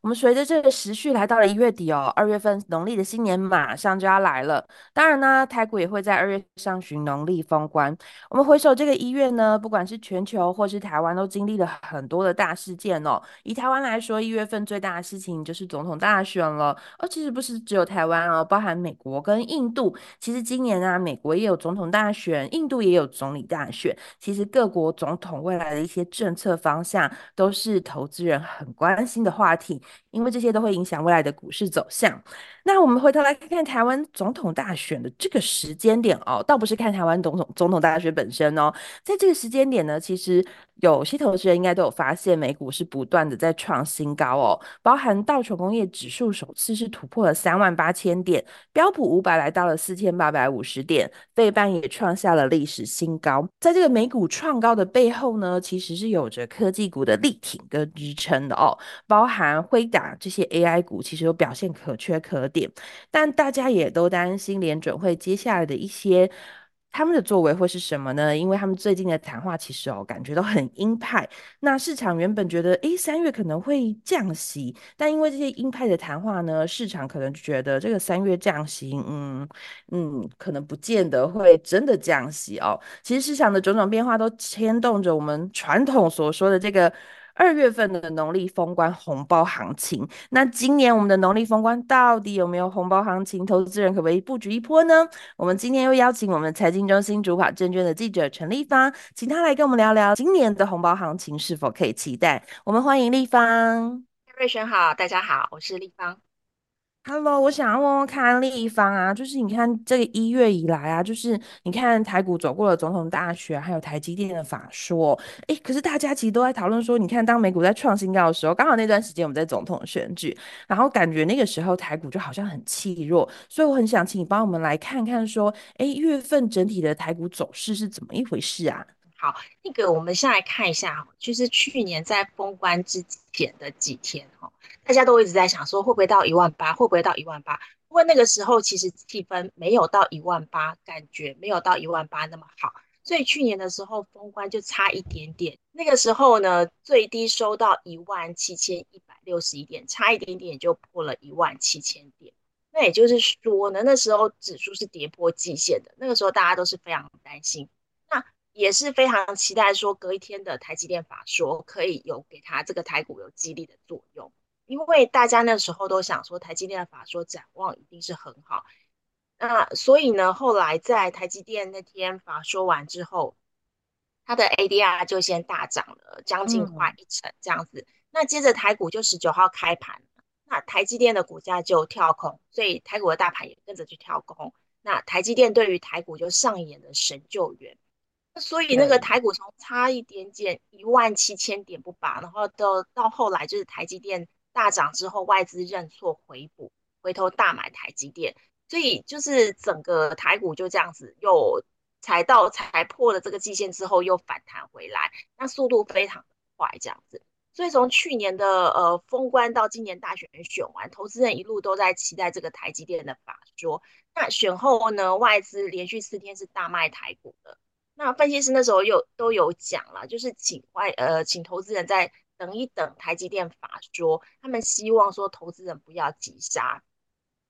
我们随着这个时序来到了一月底哦，二月份农历的新年马上就要来了。当然呢，台股也会在二月上旬农历封关。我们回首这个一月呢，不管是全球或是台湾，都经历了很多的大事件哦。以台湾来说，一月份最大的事情就是总统大选了。而其实不是只有台湾哦，包含美国跟印度。其实今年啊，美国也有总统大选，印度也有总理大选。其实各国总统未来的一些政策方向，都是投资人很关心的话题。因为这些都会影响未来的股市走向。那我们回头来看看台湾总统大选的这个时间点哦，倒不是看台湾总统总统大选本身哦，在这个时间点呢，其实。有些投资人应该都有发现，美股是不断的在创新高哦，包含道琼工业指数首次是突破了三万八千点，标普五百来到了四千八百五十点，费半也创下了历史新高。在这个美股创高的背后呢，其实是有着科技股的力挺跟支撑的哦，包含辉达这些 AI 股，其实都表现可圈可点，但大家也都担心联准会接下来的一些。他们的作为会是什么呢？因为他们最近的谈话其实哦，感觉都很鹰派。那市场原本觉得，诶，三月可能会降息，但因为这些鹰派的谈话呢，市场可能就觉得这个三月降息，嗯嗯，可能不见得会真的降息哦。其实市场的种种变化都牵动着我们传统所说的这个。二月份的农历封关红包行情，那今年我们的农历封关到底有没有红包行情？投资人可不可以布局一波呢？我们今天又邀请我们财经中心主跑证券的记者陈立芳，请他来跟我们聊聊今年的红包行情是否可以期待。我们欢迎立芳。瑞轩好，大家好，我是立芳。Hello，我想要问问看丽芳啊，就是你看这个一月以来啊，就是你看台股走过了总统大选，还有台积电的法说，哎，可是大家其实都在讨论说，你看当美股在创新高的时候，刚好那段时间我们在总统选举，然后感觉那个时候台股就好像很气弱，所以我很想请你帮我们来看看说，哎，一月份整体的台股走势是怎么一回事啊？好，那个我们先来看一下，就是去年在封关之前的几天哈，大家都一直在想说会不会到一万八，会不会到一万八？不过那个时候其实气氛没有到一万八，感觉没有到一万八那么好，所以去年的时候封关就差一点点。那个时候呢，最低收到一万七千一百六十一点，差一点点就破了一万七千点。那也就是说呢，那时候指数是跌破季线的，那个时候大家都是非常担心。也是非常期待说隔一天的台积电法说可以有给他这个台股有激励的作用，因为大家那时候都想说台积电的法说展望一定是很好，那所以呢，后来在台积电那天法说完之后，它的 ADR 就先大涨了将近快一成这样子，嗯、那接着台股就十九号开盘，那台积电的股价就跳空，所以台股的大盘也跟着去跳空，那台积电对于台股就上演了神救援。所以那个台股从差一点点一万七千点不拔，然后到到后来就是台积电大涨之后，外资认错回补，回头大买台积电，所以就是整个台股就这样子又踩到踩破了这个季线之后又反弹回来，那速度非常的快这样子。所以从去年的呃封关到今年大选选完，投资人一路都在期待这个台积电的法说。那选后呢，外资连续四天是大卖台股的。那分析师那时候有都有讲了，就是请外呃请投资人再等一等台积电法说，他们希望说投资人不要急杀，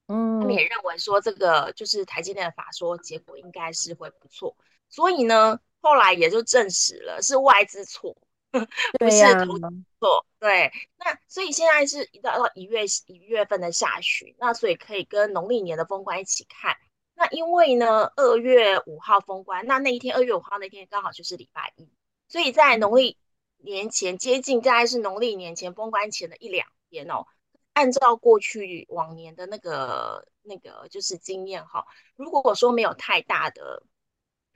嗯，他们也认为说这个就是台积电的法说结果应该是会不错，所以呢后来也就证实了是外资错，不是投资错，对，那所以现在是一到到一月一月份的下旬，那所以可以跟农历年的封关一起看。那因为呢，二月五号封关，那那一天二月五号那天刚好就是礼拜一，所以在农历年前接近，大概是农历年前封关前的一两天哦。按照过去往年的那个那个就是经验哈，如果说没有太大的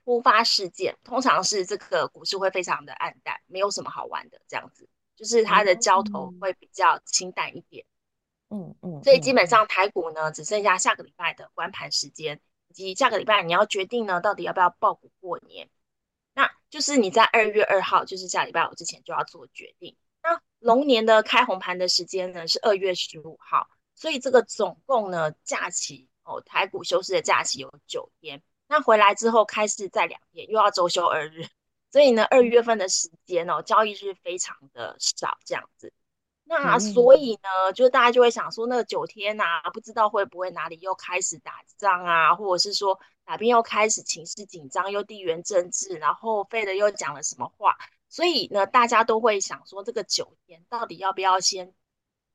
突发事件，通常是这个股市会非常的暗淡，没有什么好玩的这样子，就是它的交投会比较清淡一点。嗯嗯，所以基本上台股呢，只剩下下个礼拜的关盘时间。及下个礼拜你要决定呢，到底要不要报股过年？那就是你在二月二号，就是下礼拜五之前就要做决定。那龙年的开红盘的时间呢是二月十五号，所以这个总共呢假期哦，台股休市的假期有九天。那回来之后开市再两天，又要周休二日，所以呢二月份的时间哦，交易日非常的少，这样子。那所以呢，就大家就会想说，那个九天呐、啊，不知道会不会哪里又开始打仗啊，或者是说哪边又开始情势紧张，又地缘政治，然后费德又讲了什么话，所以呢，大家都会想说，这个九天到底要不要先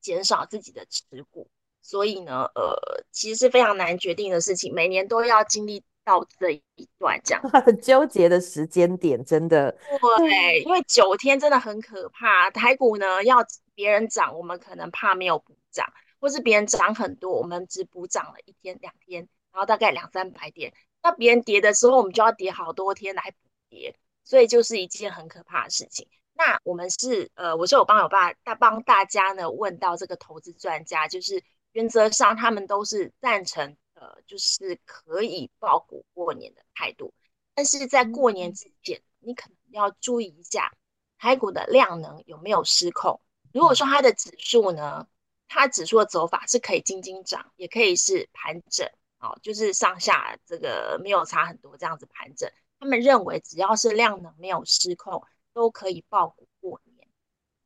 减少自己的持股？所以呢，呃，其实是非常难决定的事情，每年都要经历到这一段这样，很纠结的时间点，真的。对，因为九天真的很可怕，台股呢要。别人涨，我们可能怕没有补涨，或是别人涨很多，我们只补涨了一天两天，然后大概两三百点。那别人跌的时候，我们就要跌好多天来补跌，所以就是一件很可怕的事情。那我们是呃，我是有帮我爸大帮大家呢问到这个投资专家，就是原则上他们都是赞成呃，就是可以报股过年的态度，但是在过年之前，你可能要注意一下台股的量能有没有失控。如果说它的指数呢，它指数的走法是可以惊惊涨，也可以是盘整，哦，就是上下这个没有差很多这样子盘整。他们认为只要是量能没有失控，都可以报股过年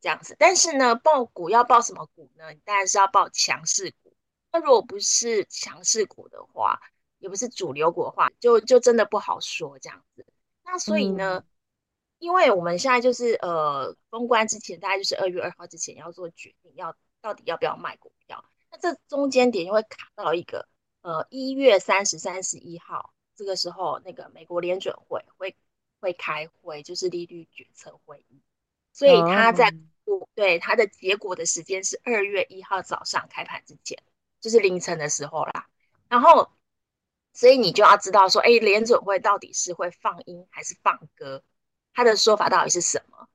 这样子。但是呢，报股要报什么股呢？你当然是要报强势股。那如果不是强势股的话，也不是主流股的话，就就真的不好说这样子。那所以呢？嗯因为我们现在就是呃封关之前，大概就是二月二号之前要做决定，要到底要不要卖股票。那这中间点就会卡到一个呃一月三十、三十一号这个时候，那个美国联准会会会开会，就是利率决策会议。所以他在不对他的结果的时间是二月一号早上开盘之前，就是凌晨的时候啦。然后，所以你就要知道说，哎，联准会到底是会放音还是放歌？他的说法到底是什么？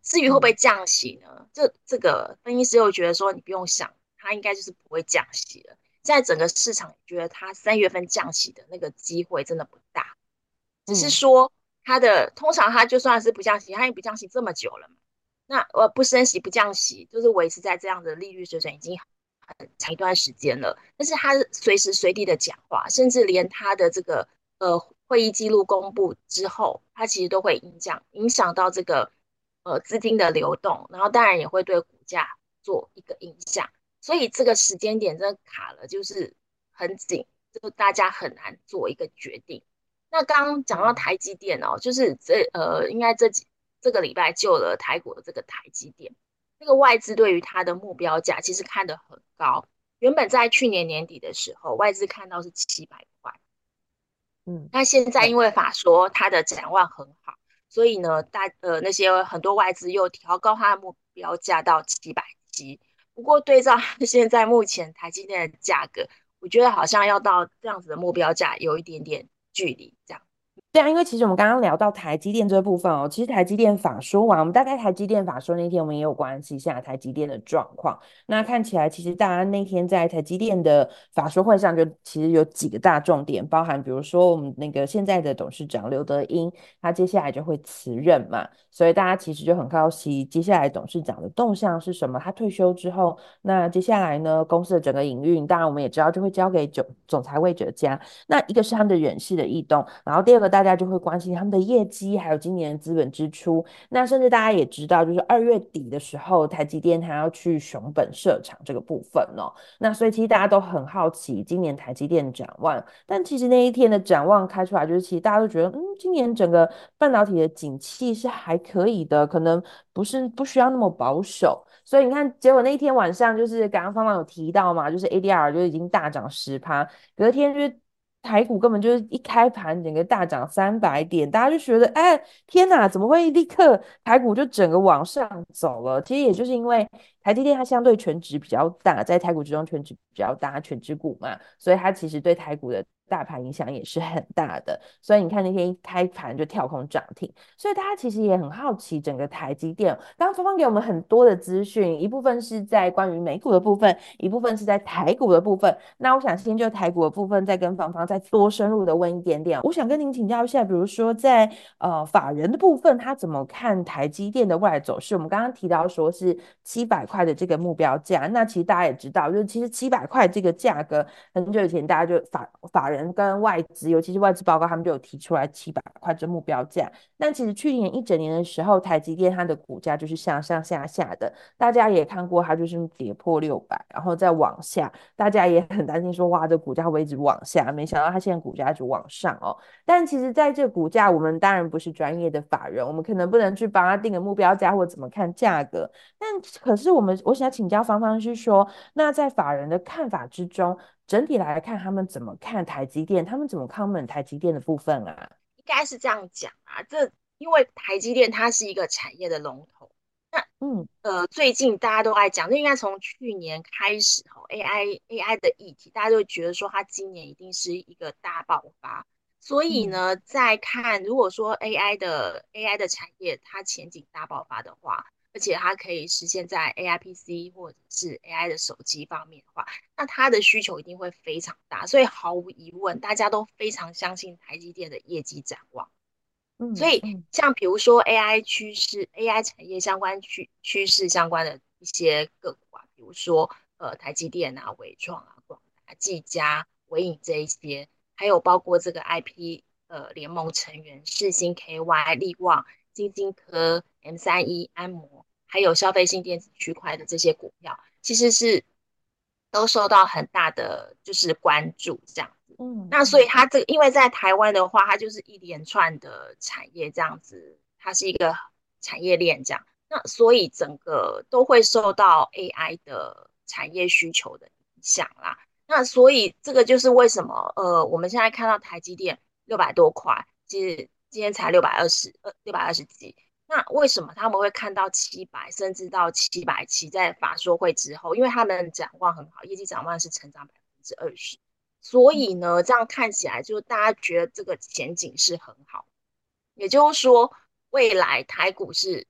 至于会不会降息呢？嗯、这这个分析师又觉得说，你不用想，他应该就是不会降息了。现在整个市场觉得他三月份降息的那个机会真的不大，只是说他的、嗯、通常他就算是不降息，他也不降息这么久了嘛。那呃不升息不降息，就是维持在这样的利率水准已经很长一段时间了。但是他随时随地的讲话，甚至连他的这个呃。会议记录公布之后，他其实都会影响影响到这个呃资金的流动，然后当然也会对股价做一个影响，所以这个时间点真的卡了，就是很紧，就大家很难做一个决定。那刚刚讲到台积电哦，就是这呃应该这几这个礼拜救了台股的这个台积电，这个外资对于它的目标价其实看得很高，原本在去年年底的时候，外资看到是七百块。嗯，那现在因为法说它的展望很好，所以呢，大呃那些很多外资又调高它的目标价到七百七。不过对照 现在目前台积电的价格，我觉得好像要到这样子的目标价有一点点距离，这样。对啊，因为其实我们刚刚聊到台积电这部分哦，其实台积电法说完，我们大概台积电法说那天，我们也有关系一下台积电的状况。那看起来，其实大家那天在台积电的法说会上，就其实有几个大重点，包含比如说我们那个现在的董事长刘德英，他接下来就会辞任嘛，所以大家其实就很好奇，接下来董事长的动向是什么？他退休之后，那接下来呢，公司的整个营运，当然我们也知道就会交给总总裁魏哲家。那一个是他们的人事的异动，然后第二个大。大家就会关心他们的业绩，还有今年的资本支出。那甚至大家也知道，就是二月底的时候，台积电还要去熊本设厂这个部分哦。那所以其实大家都很好奇今年台积电展望。但其实那一天的展望开出来，就是其实大家都觉得，嗯，今年整个半导体的景气是还可以的，可能不是不需要那么保守。所以你看，结果那一天晚上，就是刚刚芳芳有提到嘛，就是 ADR 就已经大涨十趴，隔天就是。台股根本就是一开盘整个大涨三百点，大家就觉得，哎，天哪，怎么会立刻台股就整个往上走了？其实也就是因为台积电它相对全值比较大，在台股之中全值比较大，全值股嘛，所以它其实对台股的大盘影响也是很大的。所以你看那天一开盘就跳空涨停，所以大家其实也很好奇整个台积电。刚刚芳芳给我们很多的资讯，一部分是在关于美股的部分，一部分是在台股的部分。那我想先就台股的部分再跟芳芳再多深入的问一点点。我想跟您请教一下，比如说在呃法人的部分，他怎么看台积电的未来走势？我们刚刚提到说是七百块的这个目标价，那其实大家也知道，就是其实七百块这个价格，很久以前大家就法法人跟外资，尤其是外资报告，他们就有提出来七百块这目标价。但其实去年一整年的时候，台积电它的股价就是上上下下的，大家也看过它就是跌破六百，然后再往下，大家也很担心说哇，这股价会一直往下，没想到它现在股价就往上哦。但其实在这股价，我们当然不是专业的法人，我们可能不能去帮他定个目标价或怎么看价格。但可是我们，我想请教芳芳是说，那在法人的看法之中，整体来看，他们怎么看台积电？他们怎么看我们台积电的部分啊？应该是这样讲啊，这因为台积电它是一个产业的龙头。那嗯呃，最近大家都爱讲，那应该从去年开始吼，AI AI 的议题，大家就觉得说它今年一定是一个大爆发。所以呢，再看如果说 AI 的 AI 的产业它前景大爆发的话，而且它可以实现在 AI PC 或者是 AI 的手机方面的话，那它的需求一定会非常大。所以毫无疑问，大家都非常相信台积电的业绩展望。嗯，所以像比如说 AI 趋势、AI 产业相关趋趋势相关的一些个股啊，比如说呃台积电啊、伟创啊、广达、技嘉、伟影这一些。还有包括这个 IP 呃联盟成员世星 KY、力旺、晶晶科、M 三一、安摩，还有消费性电子区块的这些股票，其实是都受到很大的就是关注这样子。嗯，那所以它这个因为在台湾的话，它就是一连串的产业这样子，它是一个产业链这样，那所以整个都会受到 AI 的产业需求的影响啦。那所以这个就是为什么呃，我们现在看到台积电六百多块，其实今天才六百二十呃六百二十几。那为什么他们会看到七百甚至到七百七？在法说会之后，因为他们展望很好，业绩展望是成长百分之二十，所以呢，这样看起来就大家觉得这个前景是很好。也就是说，未来台股是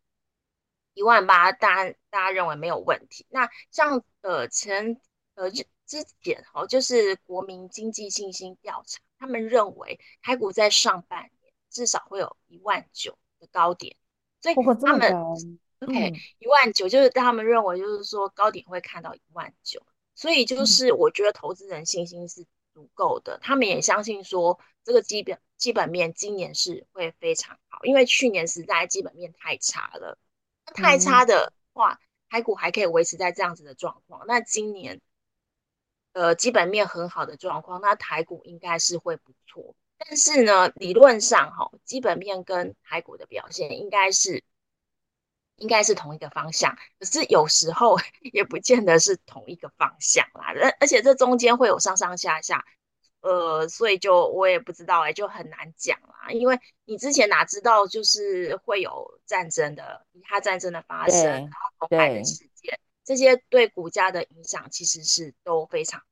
一万八，大家大家认为没有问题。那像呃前呃之前哦，就是国民经济信心调查，他们认为台股在上半年至少会有一万九的高点，所以他们 OK 一万九就是他们认为就是说高点会看到一万九，所以就是我觉得投资人信心是足够的，他们也相信说这个基本基本面今年是会非常好，因为去年实在基本面太差了，太差的话台股还可以维持在这样子的状况，那今年。呃，基本面很好的状况，那台股应该是会不错。但是呢，理论上哈，基本面跟台股的表现应该是应该是同一个方向，可是有时候 也不见得是同一个方向啦。而而且这中间会有上上下下，呃，所以就我也不知道哎、欸，就很难讲啦。因为你之前哪知道就是会有战争的，以哈战争的发生，然后红海的事件。这些对股价的影响其实是都非常。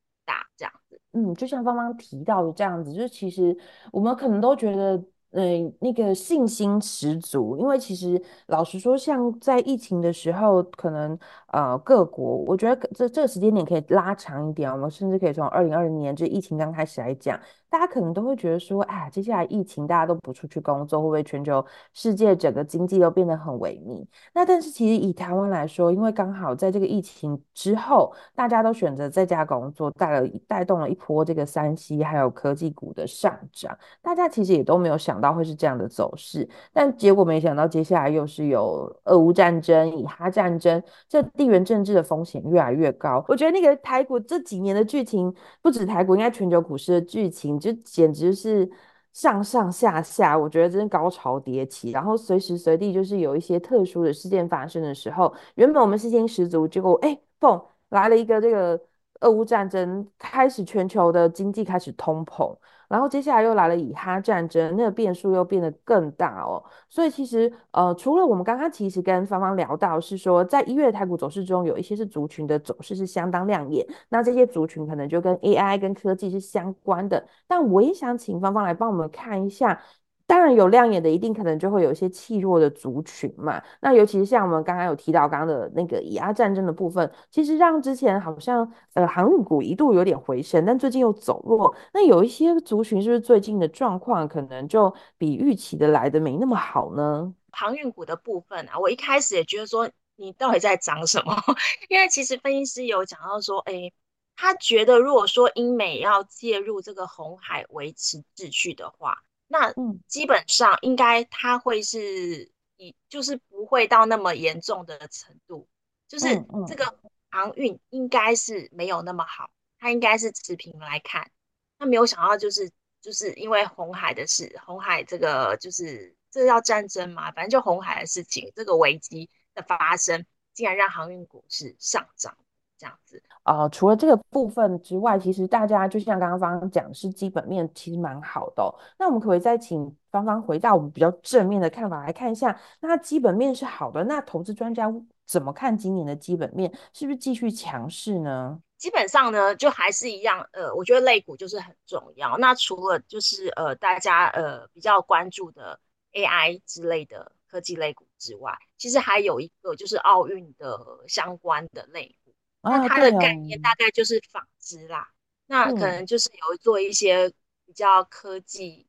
嗯，就像刚刚提到的这样子，就是其实我们可能都觉得。嗯，那个信心十足，因为其实老实说，像在疫情的时候，可能呃各国，我觉得这这个时间点可以拉长一点，我们甚至可以从二零二零年这疫情刚开始来讲，大家可能都会觉得说，哎，接下来疫情大家都不出去工作，会不会全球世界整个经济都变得很萎靡？那但是其实以台湾来说，因为刚好在这个疫情之后，大家都选择在家工作，带了带动了一波这个三 C 还有科技股的上涨，大家其实也都没有想到会是这样的走势，但结果没想到接下来又是有俄乌战争、以哈战争，这地缘政治的风险越来越高。我觉得那个台股这几年的剧情，不止台股，应该全球股市的剧情，就简直是上上下下，我觉得真的高潮迭起。然后随时随地就是有一些特殊的事件发生的时候，原本我们信心十足，结果哎，嘣，来了一个这个俄乌战争，开始全球的经济开始通膨。然后接下来又来了以哈战争，那个变数又变得更大哦。所以其实呃，除了我们刚刚其实跟芳芳聊到是说，在一月台股走势中，有一些是族群的走势是相当亮眼，那这些族群可能就跟 AI 跟科技是相关的。但我也想请芳芳来帮我们看一下。当然有亮眼的，一定可能就会有一些气弱的族群嘛。那尤其是像我们刚刚有提到刚刚的那个以阿战争的部分，其实让之前好像呃航运股一度有点回升，但最近又走弱。那有一些族群是不是最近的状况可能就比预期的来的没那么好呢？航运股的部分啊，我一开始也觉得说你到底在涨什么？因为其实分析师有讲到说，哎、他觉得如果说英美要介入这个红海维持秩序的话。那基本上应该它会是以就是不会到那么严重的程度，就是这个航运应该是没有那么好，它应该是持平来看。那没有想到就是就是因为红海的事，红海这个就是这叫战争嘛，反正就红海的事情，这个危机的发生，竟然让航运股市上涨。这样子啊、呃，除了这个部分之外，其实大家就像刚刚芳芳讲，是基本面其实蛮好的哦。那我们可不可以再请芳芳回到我们比较正面的看法来看一下？那基本面是好的，那投资专家怎么看今年的基本面？是不是继续强势呢？基本上呢，就还是一样。呃，我觉得类股就是很重要。那除了就是呃大家呃比较关注的 AI 之类的科技类股之外，其实还有一个就是奥运的相关的类股。那它的概念大概就是纺织啦，啊、那可能就是有做一些比较科技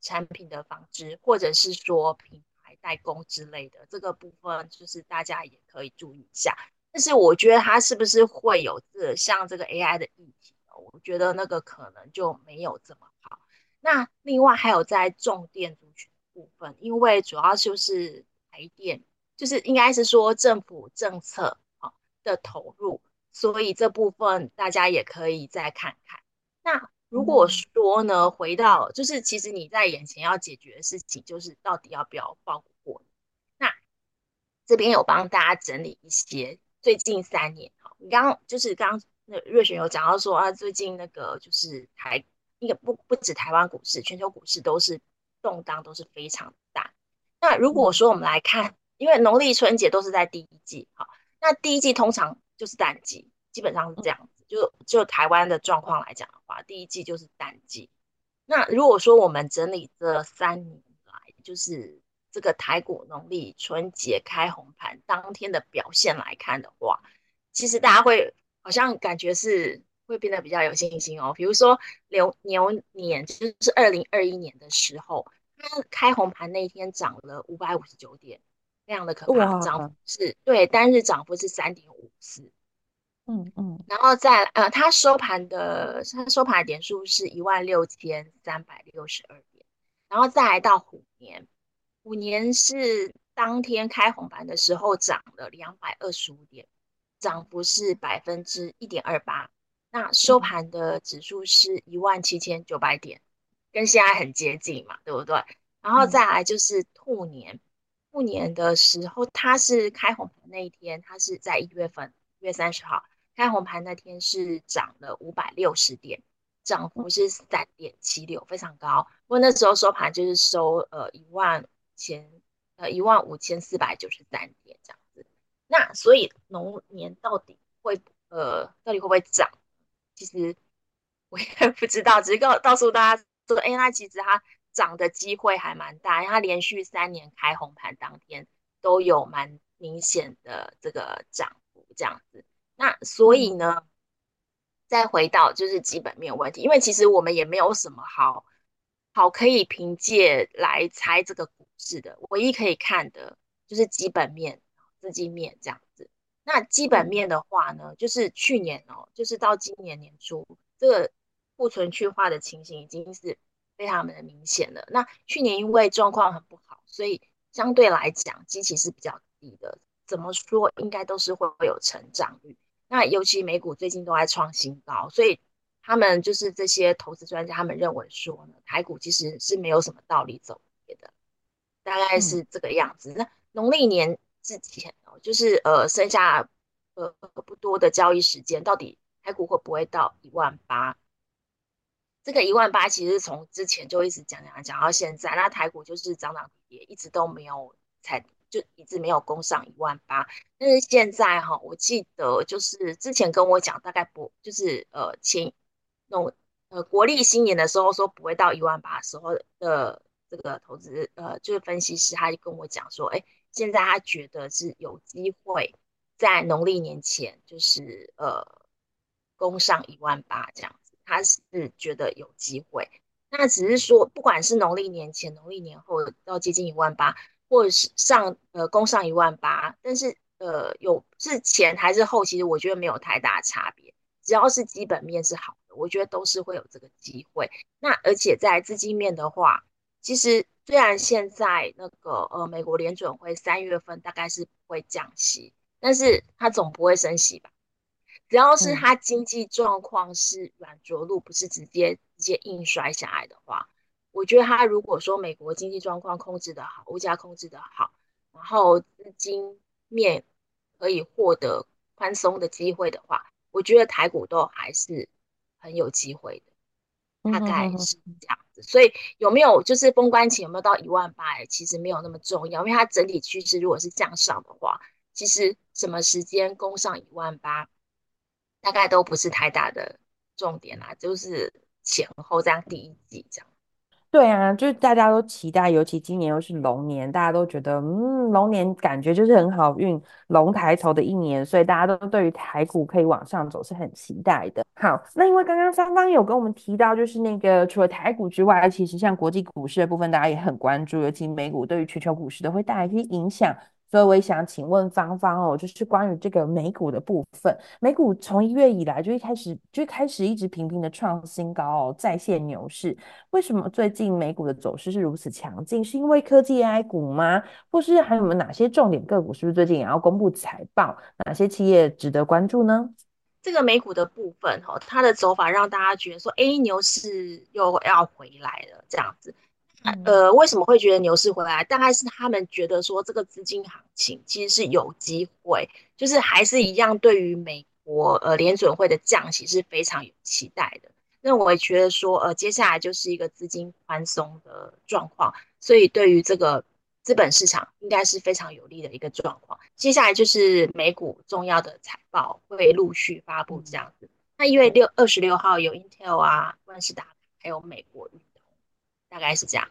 产品的纺织，或者是说品牌代工之类的这个部分，就是大家也可以注意一下。但是我觉得它是不是会有这像这个 AI 的议题，我觉得那个可能就没有这么好。那另外还有在重电族群部分，因为主要就是台电，就是应该是说政府政策啊的投入。所以这部分大家也可以再看看。那如果说呢，回到就是其实你在眼前要解决的事情，就是到底要不要报股？那这边有帮大家整理一些最近三年哈，你刚刚就是刚刚那瑞璇有讲到说啊，最近那个就是台一个不不止台湾股市，全球股市都是动荡都是非常大。那如果说我们来看，因为农历春节都是在第一季哈，那第一季通常。就是淡季，基本上是这样子。就就台湾的状况来讲的话，第一季就是淡季。那如果说我们整理这三年来，就是这个台股农历春节开红盘当天的表现来看的话，其实大家会好像感觉是会变得比较有信心哦。比如说牛牛年，就是二零二一年的时候，它开红盘那一天涨了五百五十九点。非常的可怕，涨幅是对单日涨幅是三点五四，嗯嗯，然后再呃，它收盘的它收盘的点数是一万六千三百六十二点，然后再来到虎年，虎年是当天开红盘的时候涨了两百二十五点，涨幅是百分之一点二八，那收盘的指数是一万七千九百点，跟现在很接近嘛，对不对？然后再来就是兔年。兔年的时候，它是开红盘那一天，它是在一月份，一月三十号开红盘那天是涨了五百六十点，涨幅是三点七六，非常高。不过那时候收盘就是收呃一万千呃一万五千四百九十三点这样子。那所以龙年到底会呃到底会不会涨？其实我也 不知道，只是告告诉大家说，哎，那其实它。涨的机会还蛮大，因为它连续三年开红盘当天都有蛮明显的这个涨幅，这样子。那所以呢，再回到就是基本面问题，因为其实我们也没有什么好好可以凭借来猜这个股市的，唯一可以看的就是基本面、资金面这样子。那基本面的话呢，就是去年哦，就是到今年年初，这个库存去化的情形已经是。非常的明显了，那去年因为状况很不好，所以相对来讲基期是比较低的。怎么说，应该都是会有成长率。那尤其美股最近都在创新高，所以他们就是这些投资专家，他们认为说呢，台股其实是没有什么道理走跌的，大概是这个样子。嗯、那农历年之前哦，就是呃剩下呃不多的交易时间，到底台股会不会到一万八？这个一万八其实从之前就一直讲讲讲到现在，那台股就是涨涨跌跌，一直都没有才就一直没有攻上一万八。但是现在哈，我记得就是之前跟我讲，大概不就是呃前那种呃国历新年的时候说不会到一万八的时候的这个投资呃就是分析师，他就跟我讲说，哎，现在他觉得是有机会在农历年前就是呃攻上一万八这样子。他是觉得有机会，那只是说，不管是农历年前、农历年后到接近一万八，或者是上呃攻上一万八，但是呃有是前还是后，其实我觉得没有太大差别，只要是基本面是好的，我觉得都是会有这个机会。那而且在资金面的话，其实虽然现在那个呃美国联准会三月份大概是不会降息，但是它总不会升息吧？只要是它经济状况是软着陆，不是直接直接硬摔下来的话，我觉得他如果说美国经济状况控制的好，物价控制的好，然后资金面可以获得宽松的机会的话，我觉得台股都还是很有机会的，大概是这样子。所以有没有就是封关前有没有到一万八？其实没有那么重要，因为它整体趋势如果是向上的话，其实什么时间攻上一万八？大概都不是太大的重点啦，就是前后这样第一季这样。对啊，就是大家都期待，尤其今年又是龙年，大家都觉得，嗯，龙年感觉就是很好运，龙抬头的一年，所以大家都对于台股可以往上走是很期待的。好，那因为刚刚芳芳有跟我们提到，就是那个除了台股之外，其实像国际股市的部分，大家也很关注，尤其美股对于全球股市都会带来一些影响。所以我也想请问芳芳哦，就是关于这个美股的部分，美股从一月以来就一开始就开始一直频频的创新高哦，再现牛市。为什么最近美股的走势是如此强劲？是因为科技 AI 股吗？或是还有没有哪些重点个股？是不是最近也要公布财报？哪些企业值得关注呢？这个美股的部分哦，它的走法让大家觉得说，哎，牛市又要回来了这样子。呃，为什么会觉得牛市回来？大概是他们觉得说，这个资金行情其实是有机会，就是还是一样，对于美国呃联准会的降息是非常有期待的。那我也觉得说，呃，接下来就是一个资金宽松的状况，所以对于这个资本市场应该是非常有利的一个状况。接下来就是美股重要的财报会陆续发布这样子。那一月六二十六号有 Intel 啊、万事达还有美国。大概是这样。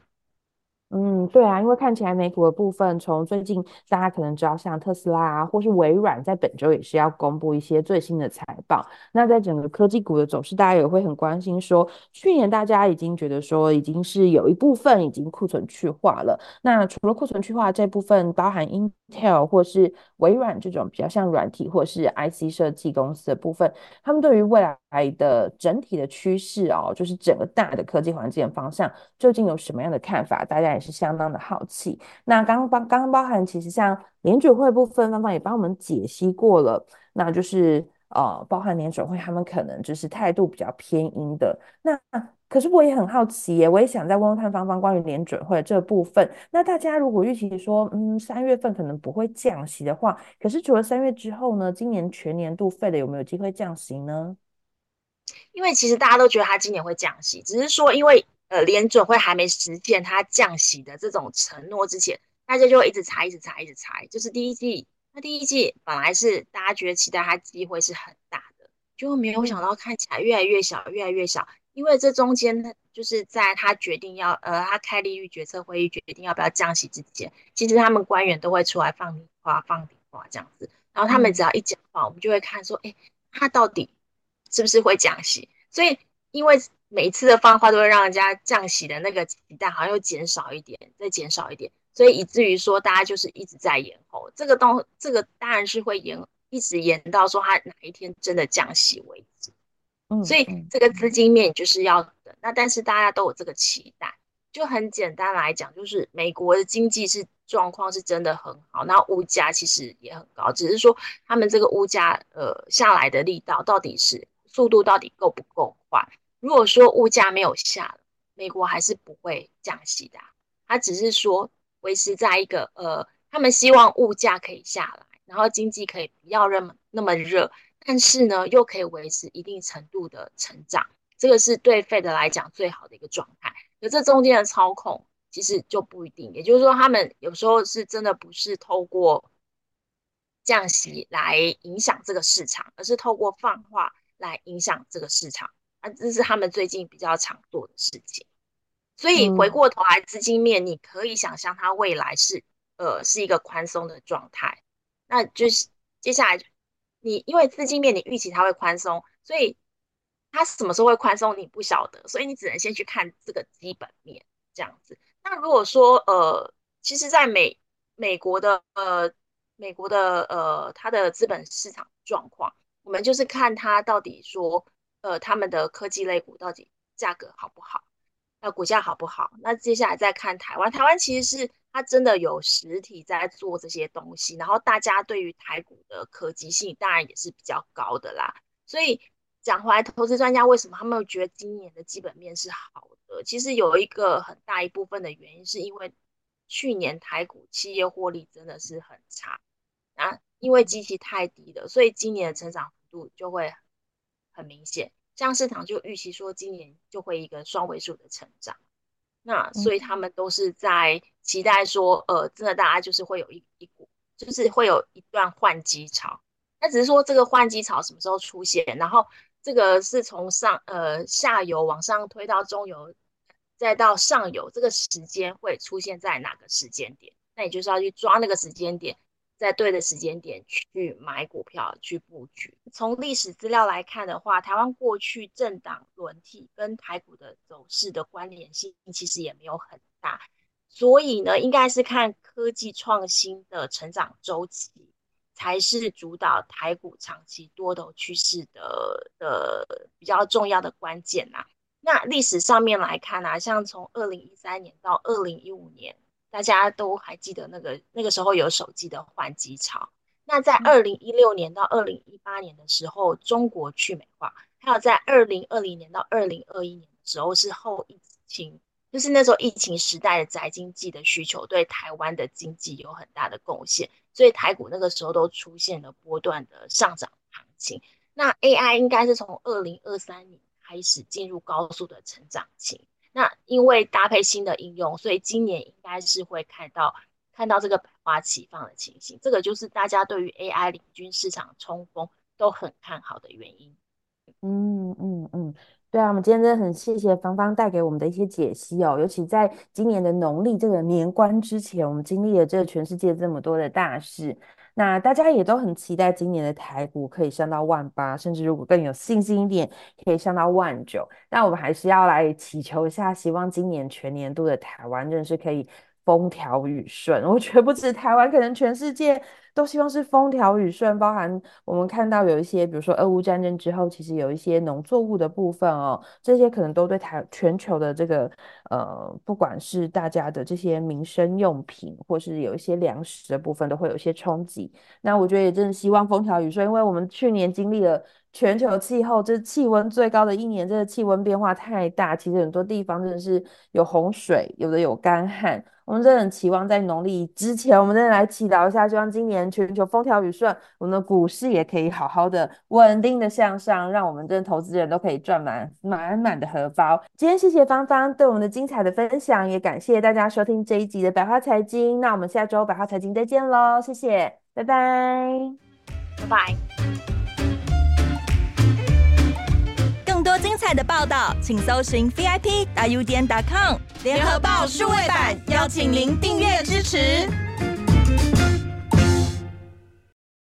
嗯，对啊，因为看起来美股的部分，从最近大家可能知道，像特斯拉啊，或是微软，在本周也是要公布一些最新的财报。那在整个科技股的走势，大家也会很关心说，去年大家已经觉得说，已经是有一部分已经库存去化了。那除了库存去化这部分，包含 Intel 或是微软这种比较像软体或是 IC 设计公司的部分，他们对于未来的整体的趋势哦，就是整个大的科技环境的方向，究竟有什么样的看法？大家。也是相当的好奇。那刚刚刚刚包含，其实像联准会部分，芳芳也帮我们解析过了。那就是呃，包含联准会，他们可能就是态度比较偏鹰的。那可是我也很好奇耶，我也想再问问看芳芳关于联准会这部分。那大家如果预期说，嗯，三月份可能不会降息的话，可是除了三月之后呢，今年全年度 Fed 有没有机会降息呢？因为其实大家都觉得他今年会降息，只是说因为。呃，联准会还没实现它降息的这种承诺之前，大家就会一直猜，一直猜，一直猜。就是第一季，那第一季本来是大家觉得期待它机会是很大的，就没有想到看起来越来越小，越来越小。因为这中间，就是在他决定要呃，他开利率决策会议决定要不要降息之前，其实他们官员都会出来放话，放放话这样子。然后他们只要一讲话，我们就会看说，哎，他到底是不是会降息？所以因为。每一次的放话都会让人家降息的那个期待好像又减少一点，再减少一点，所以以至于说大家就是一直在延后。这个东，这个当然是会延，一直延到说他哪一天真的降息为止。嗯，所以这个资金面就是要等。那但是大家都有这个期待，就很简单来讲，就是美国的经济是状况是真的很好，那物价其实也很高，只是说他们这个物价呃下来的力道到底是速度到底够不够快？如果说物价没有下，美国还是不会降息的啊。它只是说维持在一个呃，他们希望物价可以下来，然后经济可以不要那么那么热，但是呢又可以维持一定程度的成长。这个是对 Fed 来讲最好的一个状态。可这中间的操控其实就不一定，也就是说，他们有时候是真的不是透过降息来影响这个市场，而是透过放话来影响这个市场。啊，这是他们最近比较常做的事情。所以回过头来，资金面你可以想象，它未来是呃是一个宽松的状态。那就是接下来你因为资金面你预期它会宽松，所以它什么时候会宽松你不晓得，所以你只能先去看这个基本面这样子。那如果说呃，其实在美美国的呃美国的呃它的资本市场状况，我们就是看它到底说呃他们的科技类股到底价格好不好。那股价好不好？那接下来再看台湾，台湾其实是它真的有实体在做这些东西，然后大家对于台股的可及性当然也是比较高的啦。所以讲回来，投资专家为什么他们觉得今年的基本面是好的？其实有一个很大一部分的原因，是因为去年台股企业获利真的是很差啊，因为基期太低了，所以今年的成长幅度就会很明显。像市场就预期说今年就会一个双位数的成长，那所以他们都是在期待说，呃，真的大家就是会有一一股，就是会有一段换机潮。那只是说这个换机潮什么时候出现，然后这个是从上呃下游往上推到中游，再到上游，这个时间会出现在哪个时间点？那你就是要去抓那个时间点。在对的时间点去买股票去布局。从历史资料来看的话，台湾过去政党轮替跟台股的走势的关联性其实也没有很大，所以呢，应该是看科技创新的成长周期才是主导台股长期多头趋势的的比较重要的关键呐。那历史上面来看啊，像从二零一三年到二零一五年。大家都还记得那个那个时候有手机的换机潮，那在二零一六年到二零一八年的时候，中国去美化，还有在二零二零年到二零二一年的时候是后疫情，就是那时候疫情时代的宅经济的需求对台湾的经济有很大的贡献，所以台股那个时候都出现了波段的上涨行情。那 AI 应该是从二零二三年开始进入高速的成长期。那因为搭配新的应用，所以今年应该是会看到看到这个百花齐放的情形。这个就是大家对于 AI 领军市场冲锋都很看好的原因。嗯嗯嗯，对啊，我们今天真的很谢谢芳芳带给我们的一些解析哦。尤其在今年的农历这个年关之前，我们经历了这全世界这么多的大事。那大家也都很期待今年的台股可以上到万八，甚至如果更有信心一点，可以上到万九。那我们还是要来祈求一下，希望今年全年度的台湾真的是可以风调雨顺。我觉得不止台湾，可能全世界。都希望是风调雨顺，包含我们看到有一些，比如说俄乌战争之后，其实有一些农作物的部分哦，这些可能都对台全球的这个呃，不管是大家的这些民生用品，或是有一些粮食的部分，都会有一些冲击。那我觉得也真的希望风调雨顺，因为我们去年经历了全球气候，这气温最高的一年，这个气温变化太大，其实很多地方真的是有洪水，有的有干旱。我们真的很期望在农历之前，我们真的来祈祷一下，希望今年全球风调雨顺，我们的股市也可以好好的、稳定的向上，让我们真的投资人都可以赚满满满的荷包。今天谢谢芳芳对我们的精彩的分享，也感谢大家收听这一集的百花财经。那我们下周百花财经再见喽，谢谢，拜拜，拜拜。更多精彩的报道，请搜寻 VIP 大 U 点 com 联合报数位版，邀请您订阅支持。